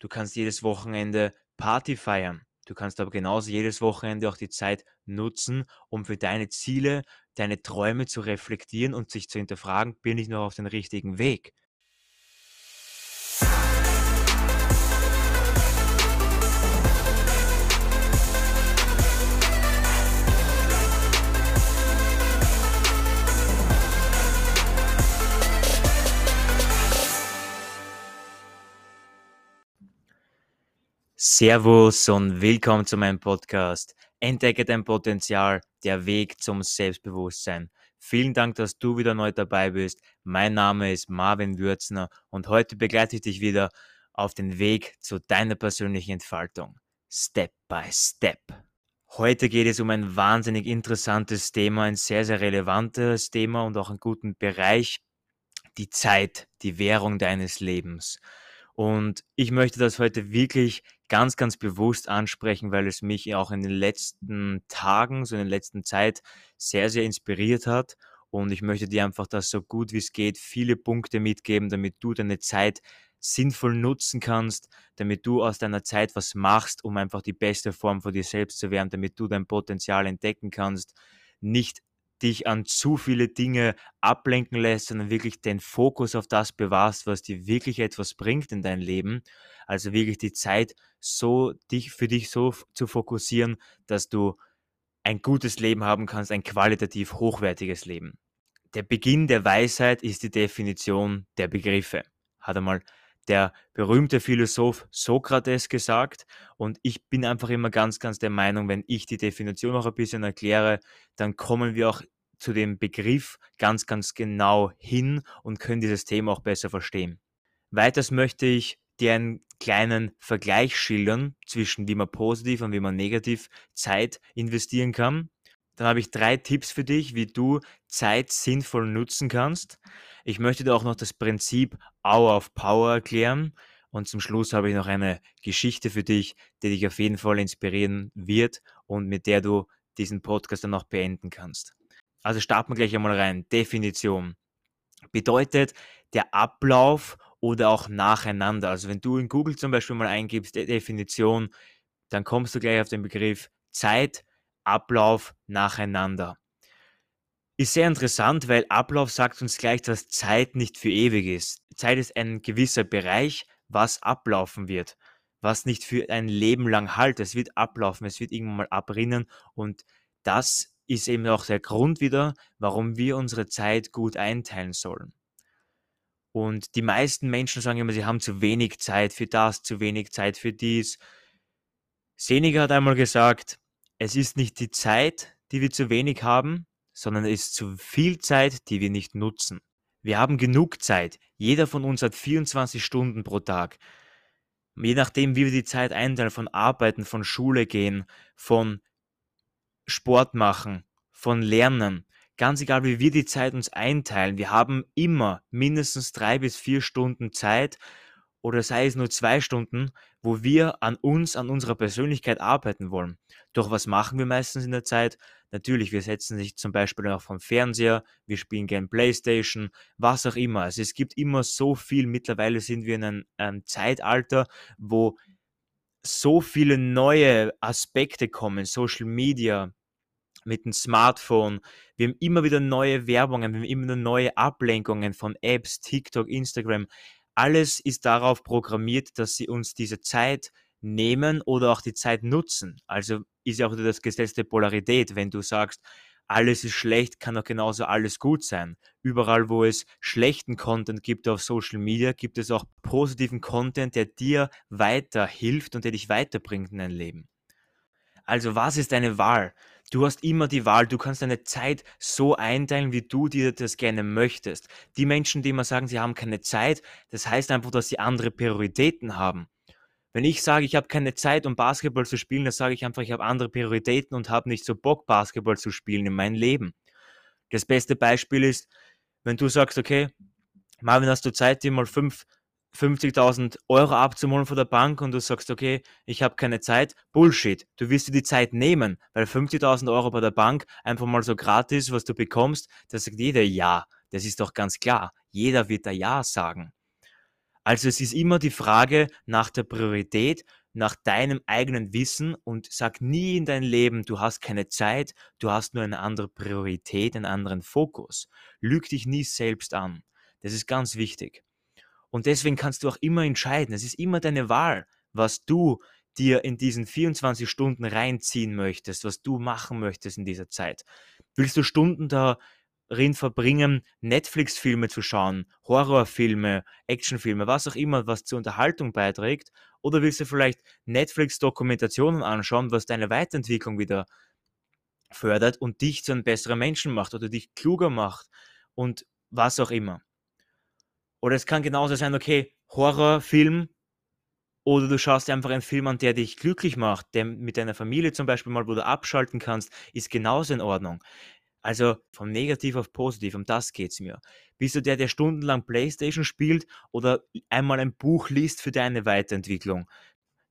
Du kannst jedes Wochenende Party feiern. Du kannst aber genauso jedes Wochenende auch die Zeit nutzen, um für deine Ziele, deine Träume zu reflektieren und sich zu hinterfragen, bin ich noch auf dem richtigen Weg? Servus und willkommen zu meinem Podcast. Entdecke dein Potenzial, der Weg zum Selbstbewusstsein. Vielen Dank, dass du wieder neu dabei bist. Mein Name ist Marvin Würzner und heute begleite ich dich wieder auf den Weg zu deiner persönlichen Entfaltung. Step by Step. Heute geht es um ein wahnsinnig interessantes Thema, ein sehr, sehr relevantes Thema und auch einen guten Bereich. Die Zeit, die Währung deines Lebens. Und ich möchte das heute wirklich ganz, ganz bewusst ansprechen, weil es mich auch in den letzten Tagen, so in der letzten Zeit sehr, sehr inspiriert hat. Und ich möchte dir einfach das so gut wie es geht, viele Punkte mitgeben, damit du deine Zeit sinnvoll nutzen kannst, damit du aus deiner Zeit was machst, um einfach die beste Form von dir selbst zu werden, damit du dein Potenzial entdecken kannst, nicht dich an zu viele Dinge ablenken lässt, sondern wirklich den Fokus auf das bewahrst, was dir wirklich etwas bringt in dein Leben. Also wirklich die Zeit so dich für dich so zu fokussieren, dass du ein gutes Leben haben kannst, ein qualitativ hochwertiges Leben. Der Beginn der Weisheit ist die Definition der Begriffe. Hat einmal der berühmte Philosoph Sokrates gesagt. Und ich bin einfach immer ganz, ganz der Meinung, wenn ich die Definition noch ein bisschen erkläre, dann kommen wir auch zu dem Begriff ganz, ganz genau hin und können dieses Thema auch besser verstehen. Weiters möchte ich dir einen kleinen Vergleich schildern zwischen wie man positiv und wie man negativ Zeit investieren kann. Dann habe ich drei Tipps für dich, wie du Zeit sinnvoll nutzen kannst. Ich möchte dir auch noch das Prinzip Hour of Power erklären. Und zum Schluss habe ich noch eine Geschichte für dich, die dich auf jeden Fall inspirieren wird und mit der du diesen Podcast dann auch beenden kannst. Also starten wir gleich einmal rein. Definition bedeutet der Ablauf oder auch nacheinander. Also wenn du in Google zum Beispiel mal eingibst, Definition, dann kommst du gleich auf den Begriff Zeit, Ablauf, nacheinander. Ist sehr interessant, weil Ablauf sagt uns gleich, dass Zeit nicht für ewig ist. Zeit ist ein gewisser Bereich, was ablaufen wird, was nicht für ein Leben lang halt. Es wird ablaufen, es wird irgendwann mal abrinnen und das ist eben auch der Grund wieder, warum wir unsere Zeit gut einteilen sollen. Und die meisten Menschen sagen immer, sie haben zu wenig Zeit für das, zu wenig Zeit für dies. Seneca hat einmal gesagt, es ist nicht die Zeit, die wir zu wenig haben, sondern es ist zu viel Zeit, die wir nicht nutzen. Wir haben genug Zeit. Jeder von uns hat 24 Stunden pro Tag. Je nachdem, wie wir die Zeit einteilen, von Arbeiten, von Schule gehen, von Sport machen, von Lernen, ganz egal, wie wir die Zeit uns einteilen, wir haben immer mindestens drei bis vier Stunden Zeit oder sei es nur zwei Stunden, wo wir an uns, an unserer Persönlichkeit arbeiten wollen. Doch was machen wir meistens in der Zeit? Natürlich, wir setzen sich zum Beispiel auch vom Fernseher, wir spielen gerne Playstation, was auch immer. Also es gibt immer so viel. Mittlerweile sind wir in einem, einem Zeitalter, wo so viele neue Aspekte kommen, Social Media, mit dem Smartphone. Wir haben immer wieder neue Werbungen, wir haben immer wieder neue Ablenkungen von Apps, TikTok, Instagram. Alles ist darauf programmiert, dass sie uns diese Zeit nehmen oder auch die Zeit nutzen. Also ist ja auch das Gesetz der Polarität. Wenn du sagst, alles ist schlecht, kann auch genauso alles gut sein. Überall, wo es schlechten Content gibt auf Social Media, gibt es auch positiven Content, der dir weiterhilft und der dich weiterbringt in dein Leben. Also was ist deine Wahl? Du hast immer die Wahl, du kannst deine Zeit so einteilen, wie du dir das gerne möchtest. Die Menschen, die immer sagen, sie haben keine Zeit, das heißt einfach, dass sie andere Prioritäten haben. Wenn ich sage, ich habe keine Zeit, um Basketball zu spielen, dann sage ich einfach, ich habe andere Prioritäten und habe nicht so Bock, Basketball zu spielen in meinem Leben. Das beste Beispiel ist, wenn du sagst, okay, Marvin, hast du Zeit, dir mal fünf 50.000 Euro abzuholen von der Bank und du sagst, okay, ich habe keine Zeit, Bullshit. Du wirst dir die Zeit nehmen, weil 50.000 Euro bei der Bank einfach mal so gratis, was du bekommst, da sagt jeder Ja. Das ist doch ganz klar. Jeder wird da Ja sagen. Also es ist immer die Frage nach der Priorität, nach deinem eigenen Wissen und sag nie in dein Leben, du hast keine Zeit, du hast nur eine andere Priorität, einen anderen Fokus. Lüg dich nie selbst an. Das ist ganz wichtig. Und deswegen kannst du auch immer entscheiden. Es ist immer deine Wahl, was du dir in diesen 24 Stunden reinziehen möchtest, was du machen möchtest in dieser Zeit. Willst du Stunden darin verbringen, Netflix-Filme zu schauen, Horrorfilme, Actionfilme, was auch immer, was zur Unterhaltung beiträgt? Oder willst du vielleicht Netflix-Dokumentationen anschauen, was deine Weiterentwicklung wieder fördert und dich zu einem besseren Menschen macht oder dich kluger macht und was auch immer? Oder es kann genauso sein, okay, Horrorfilm, oder du schaust einfach einen Film an, der dich glücklich macht, der mit deiner Familie zum Beispiel mal, wo du abschalten kannst, ist genauso in Ordnung. Also vom Negativ auf Positiv, um das geht es mir. Bist du der, der stundenlang Playstation spielt oder einmal ein Buch liest für deine Weiterentwicklung?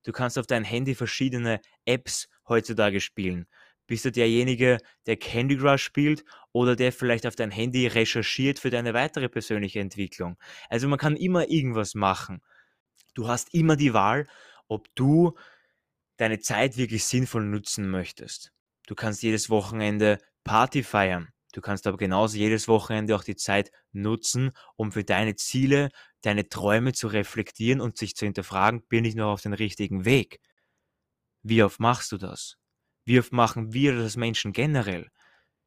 Du kannst auf dein Handy verschiedene Apps heutzutage spielen. Bist du derjenige, der Candy Crush spielt oder der vielleicht auf dein Handy recherchiert für deine weitere persönliche Entwicklung? Also man kann immer irgendwas machen. Du hast immer die Wahl, ob du deine Zeit wirklich sinnvoll nutzen möchtest. Du kannst jedes Wochenende Party feiern. Du kannst aber genauso jedes Wochenende auch die Zeit nutzen, um für deine Ziele, deine Träume zu reflektieren und sich zu hinterfragen, bin ich noch auf dem richtigen Weg? Wie oft machst du das? Oft machen wir das Menschen generell?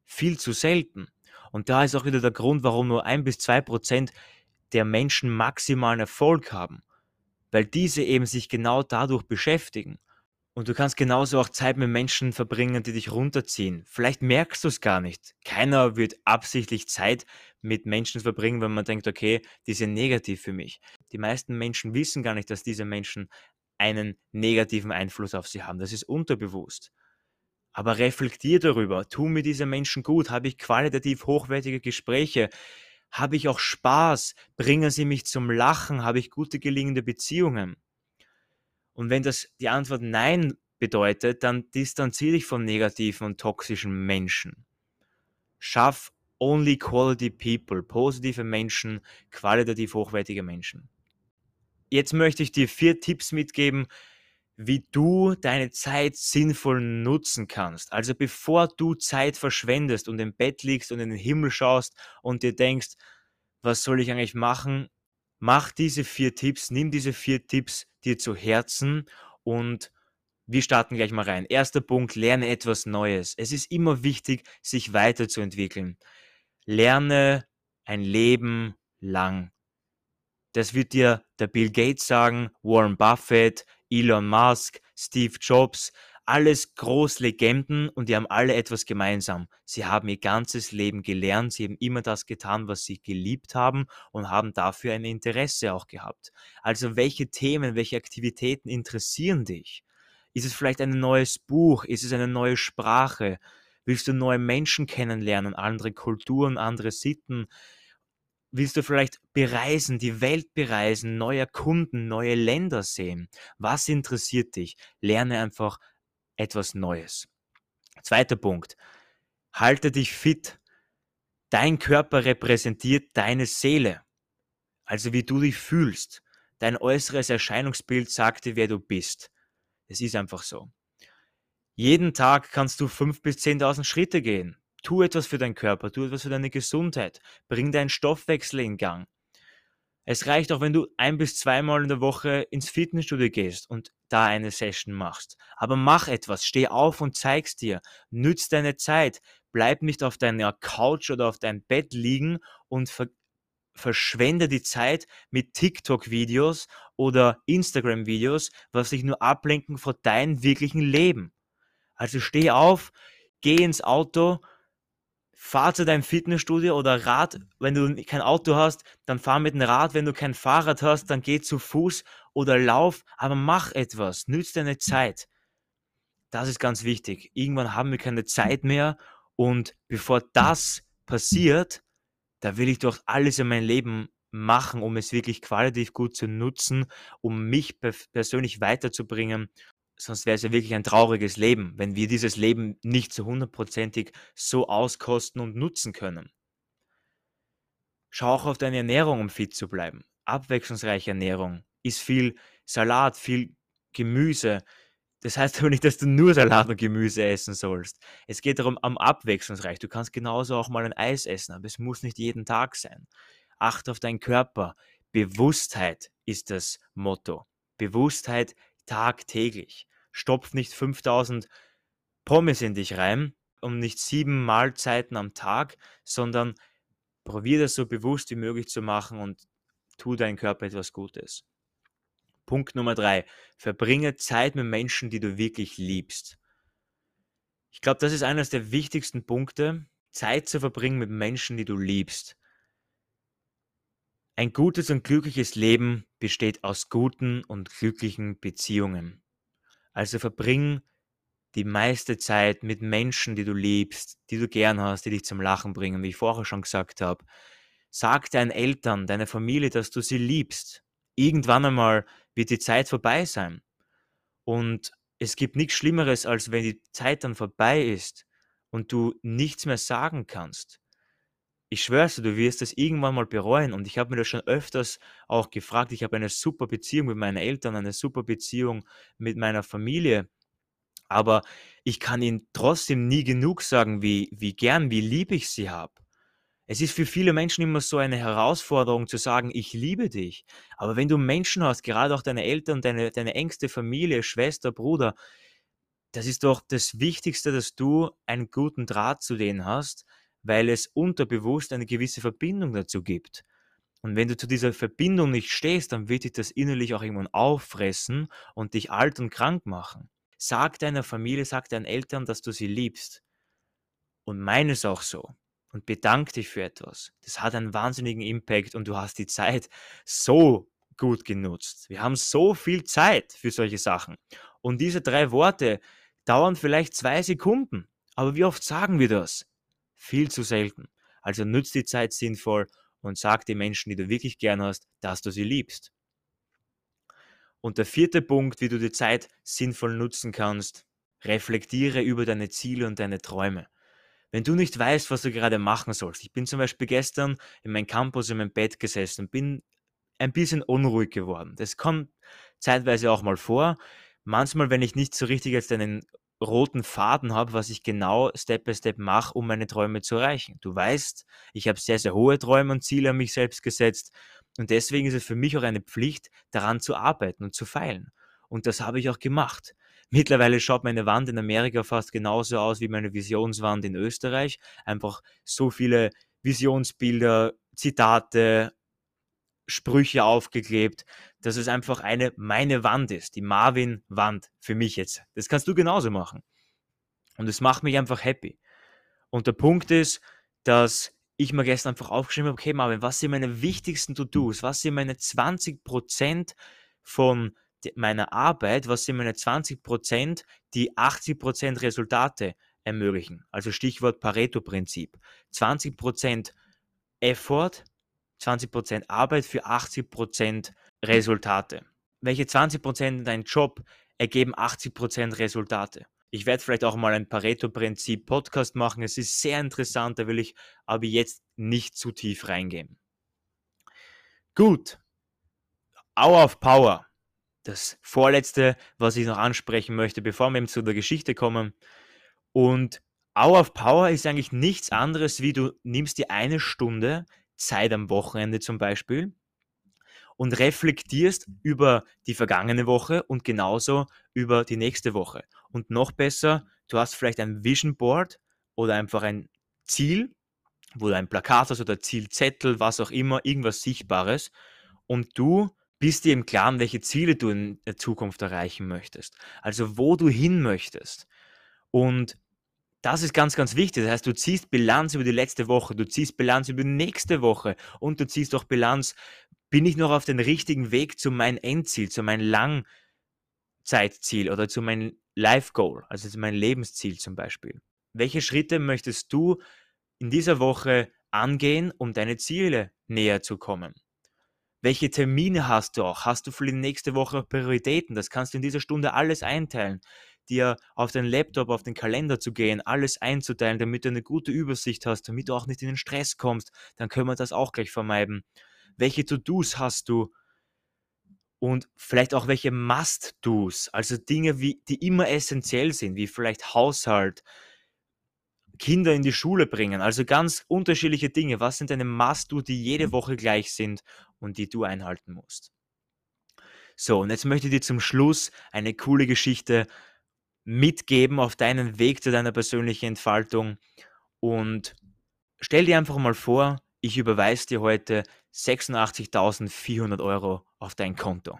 Viel zu selten. Und da ist auch wieder der Grund, warum nur ein bis zwei Prozent der Menschen maximalen Erfolg haben weil diese eben sich genau dadurch beschäftigen. Und du kannst genauso auch Zeit mit Menschen verbringen, die dich runterziehen. Vielleicht merkst du es gar nicht. Keiner wird absichtlich Zeit mit Menschen verbringen, wenn man denkt, okay, die sind negativ für mich. Die meisten Menschen wissen gar nicht, dass diese Menschen einen negativen Einfluss auf sie haben. Das ist unterbewusst. Aber reflektier darüber. Tun mir diese Menschen gut? Habe ich qualitativ hochwertige Gespräche? Habe ich auch Spaß? Bringen sie mich zum Lachen? Habe ich gute gelingende Beziehungen? Und wenn das die Antwort Nein bedeutet, dann distanziere dich von negativen und toxischen Menschen. Schaff only quality people, positive Menschen, qualitativ hochwertige Menschen. Jetzt möchte ich dir vier Tipps mitgeben, wie du deine Zeit sinnvoll nutzen kannst. Also bevor du Zeit verschwendest und im Bett liegst und in den Himmel schaust und dir denkst, was soll ich eigentlich machen, mach diese vier Tipps, nimm diese vier Tipps dir zu Herzen und wir starten gleich mal rein. Erster Punkt, lerne etwas Neues. Es ist immer wichtig, sich weiterzuentwickeln. Lerne ein Leben lang. Das wird dir der Bill Gates sagen, Warren Buffett, Elon Musk, Steve Jobs, alles Großlegenden und die haben alle etwas gemeinsam. Sie haben ihr ganzes Leben gelernt, sie haben immer das getan, was sie geliebt haben und haben dafür ein Interesse auch gehabt. Also welche Themen, welche Aktivitäten interessieren dich? Ist es vielleicht ein neues Buch? Ist es eine neue Sprache? Willst du neue Menschen kennenlernen, andere Kulturen, andere Sitten? Willst du vielleicht bereisen, die Welt bereisen, neue Kunden, neue Länder sehen? Was interessiert dich? Lerne einfach etwas Neues. Zweiter Punkt. Halte dich fit. Dein Körper repräsentiert deine Seele. Also wie du dich fühlst. Dein äußeres Erscheinungsbild sagt dir, wer du bist. Es ist einfach so. Jeden Tag kannst du fünf bis zehntausend Schritte gehen. Tu etwas für deinen Körper, tu etwas für deine Gesundheit, bring deinen Stoffwechsel in Gang. Es reicht auch, wenn du ein bis zweimal in der Woche ins Fitnessstudio gehst und da eine Session machst. Aber mach etwas, steh auf und zeig's dir. Nütz deine Zeit. Bleib nicht auf deiner Couch oder auf deinem Bett liegen und ver verschwende die Zeit mit TikTok-Videos oder Instagram-Videos, was dich nur ablenken von deinem wirklichen Leben. Also steh auf, geh ins Auto fahr zu deinem Fitnessstudio oder Rad, wenn du kein Auto hast, dann fahr mit dem Rad, wenn du kein Fahrrad hast, dann geh zu Fuß oder lauf, aber mach etwas, nütz deine Zeit. Das ist ganz wichtig. Irgendwann haben wir keine Zeit mehr und bevor das passiert, da will ich doch alles in meinem Leben machen, um es wirklich qualitativ gut zu nutzen, um mich persönlich weiterzubringen sonst wäre es ja wirklich ein trauriges Leben, wenn wir dieses Leben nicht zu hundertprozentig so auskosten und nutzen können. Schau auch auf deine Ernährung, um fit zu bleiben. abwechslungsreiche Ernährung ist viel Salat, viel Gemüse. Das heißt aber nicht, dass du nur Salat und Gemüse essen sollst. Es geht darum, am abwechslungsreich. Du kannst genauso auch mal ein Eis essen, aber es muss nicht jeden Tag sein. Acht auf deinen Körper. Bewusstheit ist das Motto. Bewusstheit tagtäglich. Stopf nicht 5000 Pommes in dich rein und nicht sieben Mahlzeiten am Tag, sondern probier das so bewusst wie möglich zu machen und tu deinem Körper etwas Gutes. Punkt Nummer drei. Verbringe Zeit mit Menschen, die du wirklich liebst. Ich glaube, das ist eines der wichtigsten Punkte, Zeit zu verbringen mit Menschen, die du liebst. Ein gutes und glückliches Leben besteht aus guten und glücklichen Beziehungen. Also verbring die meiste Zeit mit Menschen, die du liebst, die du gern hast, die dich zum Lachen bringen, wie ich vorher schon gesagt habe. Sag deinen Eltern, deiner Familie, dass du sie liebst. Irgendwann einmal wird die Zeit vorbei sein. Und es gibt nichts Schlimmeres, als wenn die Zeit dann vorbei ist und du nichts mehr sagen kannst. Ich schwör's dir, du wirst das irgendwann mal bereuen. Und ich habe mir das schon öfters auch gefragt. Ich habe eine super Beziehung mit meinen Eltern, eine super Beziehung mit meiner Familie. Aber ich kann ihnen trotzdem nie genug sagen, wie, wie gern, wie lieb ich sie habe. Es ist für viele Menschen immer so eine Herausforderung zu sagen, ich liebe dich. Aber wenn du Menschen hast, gerade auch deine Eltern, deine, deine engste Familie, Schwester, Bruder, das ist doch das Wichtigste, dass du einen guten Draht zu denen hast, weil es unterbewusst eine gewisse Verbindung dazu gibt. Und wenn du zu dieser Verbindung nicht stehst, dann wird dich das innerlich auch irgendwann auffressen und dich alt und krank machen. Sag deiner Familie, sag deinen Eltern, dass du sie liebst. Und meine es auch so und bedank dich für etwas. Das hat einen wahnsinnigen Impact und du hast die Zeit so gut genutzt. Wir haben so viel Zeit für solche Sachen. Und diese drei Worte dauern vielleicht zwei Sekunden. Aber wie oft sagen wir das? Viel zu selten. Also nützt die Zeit sinnvoll und sag den Menschen, die du wirklich gern hast, dass du sie liebst. Und der vierte Punkt, wie du die Zeit sinnvoll nutzen kannst, reflektiere über deine Ziele und deine Träume. Wenn du nicht weißt, was du gerade machen sollst. Ich bin zum Beispiel gestern in meinem Campus in meinem Bett gesessen und bin ein bisschen unruhig geworden. Das kommt zeitweise auch mal vor. Manchmal, wenn ich nicht so richtig jetzt einen roten Faden habe, was ich genau Step by Step mache, um meine Träume zu erreichen. Du weißt, ich habe sehr, sehr hohe Träume und Ziele an mich selbst gesetzt und deswegen ist es für mich auch eine Pflicht, daran zu arbeiten und zu feilen. Und das habe ich auch gemacht. Mittlerweile schaut meine Wand in Amerika fast genauso aus wie meine Visionswand in Österreich. Einfach so viele Visionsbilder, Zitate, Sprüche aufgeklebt, dass es einfach eine meine Wand ist, die Marvin-Wand für mich jetzt. Das kannst du genauso machen. Und es macht mich einfach happy. Und der Punkt ist, dass ich mir gestern einfach aufgeschrieben habe, okay Marvin, was sind meine wichtigsten To-Dos? Was sind meine 20% von meiner Arbeit, was sind meine 20 Prozent, die 80 Prozent Resultate ermöglichen. Also Stichwort Pareto-Prinzip. 20 Prozent Effort, 20 Prozent Arbeit für 80 Prozent Resultate. Welche 20 Prozent in deinem Job ergeben 80 Prozent Resultate? Ich werde vielleicht auch mal ein Pareto-Prinzip Podcast machen. Es ist sehr interessant, da will ich aber jetzt nicht zu tief reingehen. Gut. Hour of Power das vorletzte, was ich noch ansprechen möchte, bevor wir eben zu der Geschichte kommen. Und Hour of Power ist eigentlich nichts anderes, wie du nimmst dir eine Stunde Zeit am Wochenende zum Beispiel und reflektierst über die vergangene Woche und genauso über die nächste Woche. Und noch besser, du hast vielleicht ein Vision Board oder einfach ein Ziel, wo du ein Plakat hast oder Zielzettel, was auch immer, irgendwas Sichtbares und du bist dir im Klaren, welche Ziele du in der Zukunft erreichen möchtest. Also wo du hin möchtest. Und das ist ganz, ganz wichtig. Das heißt, du ziehst Bilanz über die letzte Woche, du ziehst Bilanz über die nächste Woche und du ziehst auch Bilanz, bin ich noch auf dem richtigen Weg zu meinem Endziel, zu meinem Langzeitziel oder zu meinem Life Goal, also zu meinem Lebensziel zum Beispiel. Welche Schritte möchtest du in dieser Woche angehen, um deine Ziele näher zu kommen? Welche Termine hast du auch? Hast du für die nächste Woche Prioritäten? Das kannst du in dieser Stunde alles einteilen. Dir auf den Laptop, auf den Kalender zu gehen, alles einzuteilen, damit du eine gute Übersicht hast, damit du auch nicht in den Stress kommst. Dann können wir das auch gleich vermeiden. welche To-Dos hast du und vielleicht auch welche Must-Dos, also Dinge, wie, die immer essentiell sind, wie vielleicht Haushalt, Kinder in die Schule bringen, also ganz unterschiedliche Dinge. Was sind deine Must-Do, die jede Woche gleich sind und die du einhalten musst? So, und jetzt möchte ich dir zum Schluss eine coole Geschichte mitgeben auf deinen Weg zu deiner persönlichen Entfaltung. Und stell dir einfach mal vor, ich überweise dir heute 86.400 Euro auf dein Konto.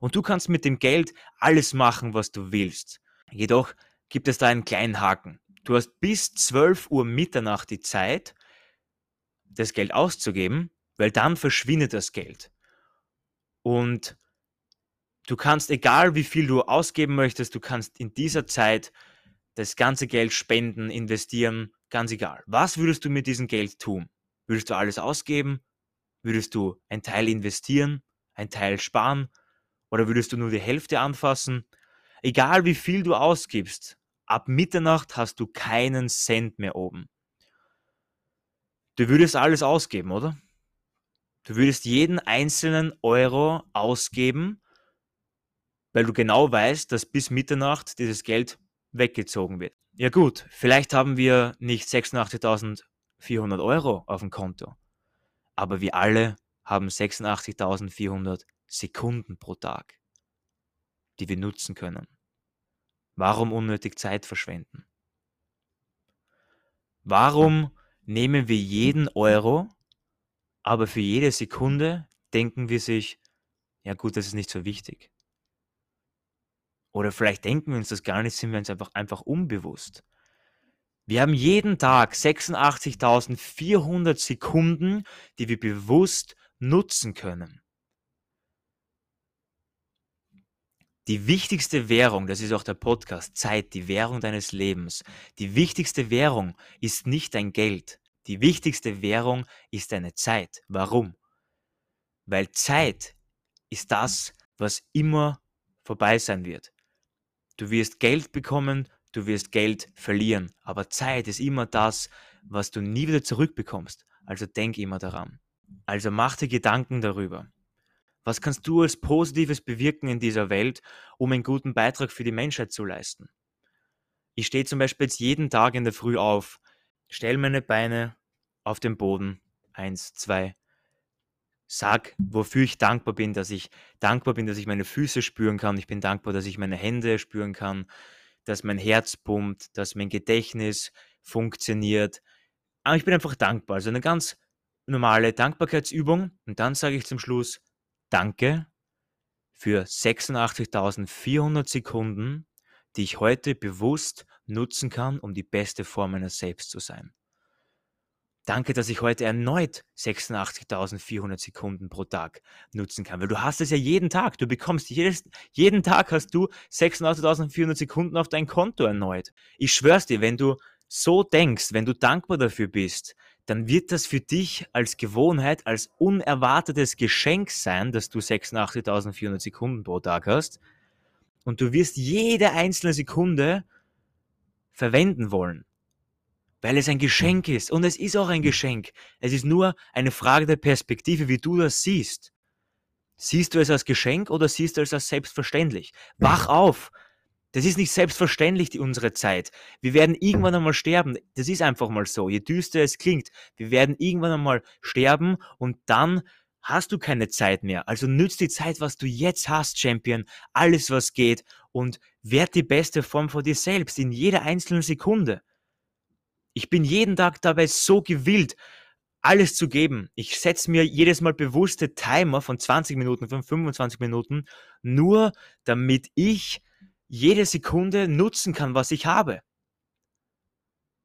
Und du kannst mit dem Geld alles machen, was du willst. Jedoch gibt es da einen kleinen Haken. Du hast bis 12 Uhr Mitternacht die Zeit, das Geld auszugeben, weil dann verschwindet das Geld. Und du kannst, egal wie viel du ausgeben möchtest, du kannst in dieser Zeit das ganze Geld spenden, investieren, ganz egal. Was würdest du mit diesem Geld tun? Würdest du alles ausgeben? Würdest du ein Teil investieren, ein Teil sparen? Oder würdest du nur die Hälfte anfassen? Egal wie viel du ausgibst, ab Mitternacht hast du keinen Cent mehr oben. Du würdest alles ausgeben, oder? Du würdest jeden einzelnen Euro ausgeben, weil du genau weißt, dass bis Mitternacht dieses Geld weggezogen wird. Ja gut, vielleicht haben wir nicht 86.000 400 Euro auf dem Konto. Aber wir alle haben 86.400 Sekunden pro Tag, die wir nutzen können. Warum unnötig Zeit verschwenden? Warum nehmen wir jeden Euro, aber für jede Sekunde denken wir sich, ja gut, das ist nicht so wichtig. Oder vielleicht denken wir uns das gar nicht, sind wir uns einfach, einfach unbewusst. Wir haben jeden Tag 86.400 Sekunden, die wir bewusst nutzen können. Die wichtigste Währung, das ist auch der Podcast, Zeit, die Währung deines Lebens. Die wichtigste Währung ist nicht dein Geld. Die wichtigste Währung ist deine Zeit. Warum? Weil Zeit ist das, was immer vorbei sein wird. Du wirst Geld bekommen, Du wirst Geld verlieren, aber Zeit ist immer das, was du nie wieder zurückbekommst. Also denk immer daran. Also mach dir Gedanken darüber. Was kannst du als Positives bewirken in dieser Welt, um einen guten Beitrag für die Menschheit zu leisten? Ich stehe zum Beispiel jetzt jeden Tag in der Früh auf, stelle meine Beine auf den Boden, eins, zwei, sag, wofür ich dankbar bin, dass ich dankbar bin, dass ich meine Füße spüren kann. Ich bin dankbar, dass ich meine Hände spüren kann dass mein Herz pumpt, dass mein Gedächtnis funktioniert. Aber ich bin einfach dankbar. Also eine ganz normale Dankbarkeitsübung. Und dann sage ich zum Schluss Danke für 86.400 Sekunden, die ich heute bewusst nutzen kann, um die beste Form meiner selbst zu sein. Danke, dass ich heute erneut 86.400 Sekunden pro Tag nutzen kann, weil du hast es ja jeden Tag. Du bekommst jedes, jeden Tag hast du 86.400 Sekunden auf dein Konto erneut. Ich schwör's dir, wenn du so denkst, wenn du dankbar dafür bist, dann wird das für dich als Gewohnheit, als unerwartetes Geschenk sein, dass du 86.400 Sekunden pro Tag hast. Und du wirst jede einzelne Sekunde verwenden wollen weil es ein Geschenk ist. Und es ist auch ein Geschenk. Es ist nur eine Frage der Perspektive, wie du das siehst. Siehst du es als Geschenk oder siehst du es als selbstverständlich? Wach auf! Das ist nicht selbstverständlich, die, unsere Zeit. Wir werden irgendwann einmal sterben. Das ist einfach mal so. Je düster es klingt, wir werden irgendwann einmal sterben und dann hast du keine Zeit mehr. Also nütz die Zeit, was du jetzt hast, Champion. Alles, was geht und werd die beste Form von dir selbst in jeder einzelnen Sekunde. Ich bin jeden Tag dabei so gewillt, alles zu geben. Ich setze mir jedes Mal bewusste Timer von 20 Minuten, von 25 Minuten, nur damit ich jede Sekunde nutzen kann, was ich habe.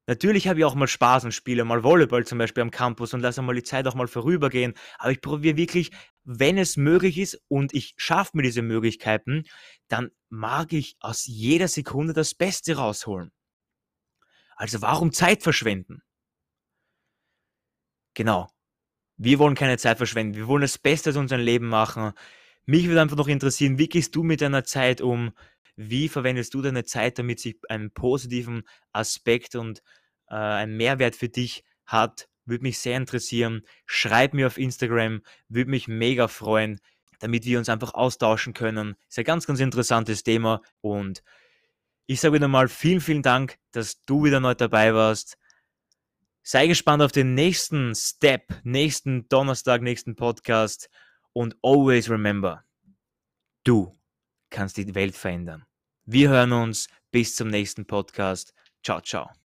Natürlich habe ich auch mal Spaß und spiele mal Volleyball zum Beispiel am Campus und lasse mal die Zeit auch mal vorübergehen. Aber ich probiere wirklich, wenn es möglich ist und ich schaffe mir diese Möglichkeiten, dann mag ich aus jeder Sekunde das Beste rausholen. Also warum Zeit verschwenden? Genau. Wir wollen keine Zeit verschwenden. Wir wollen das Beste aus unserem Leben machen. Mich würde einfach noch interessieren, wie gehst du mit deiner Zeit um? Wie verwendest du deine Zeit, damit sie einen positiven Aspekt und äh, einen Mehrwert für dich hat Würde mich sehr interessieren. Schreib mir auf Instagram, würde mich mega freuen, damit wir uns einfach austauschen können. Ist ein ganz, ganz interessantes Thema und ich sage wieder mal vielen, vielen Dank, dass du wieder neu dabei warst. Sei gespannt auf den nächsten Step, nächsten Donnerstag, nächsten Podcast und always remember, du kannst die Welt verändern. Wir hören uns bis zum nächsten Podcast. Ciao, ciao.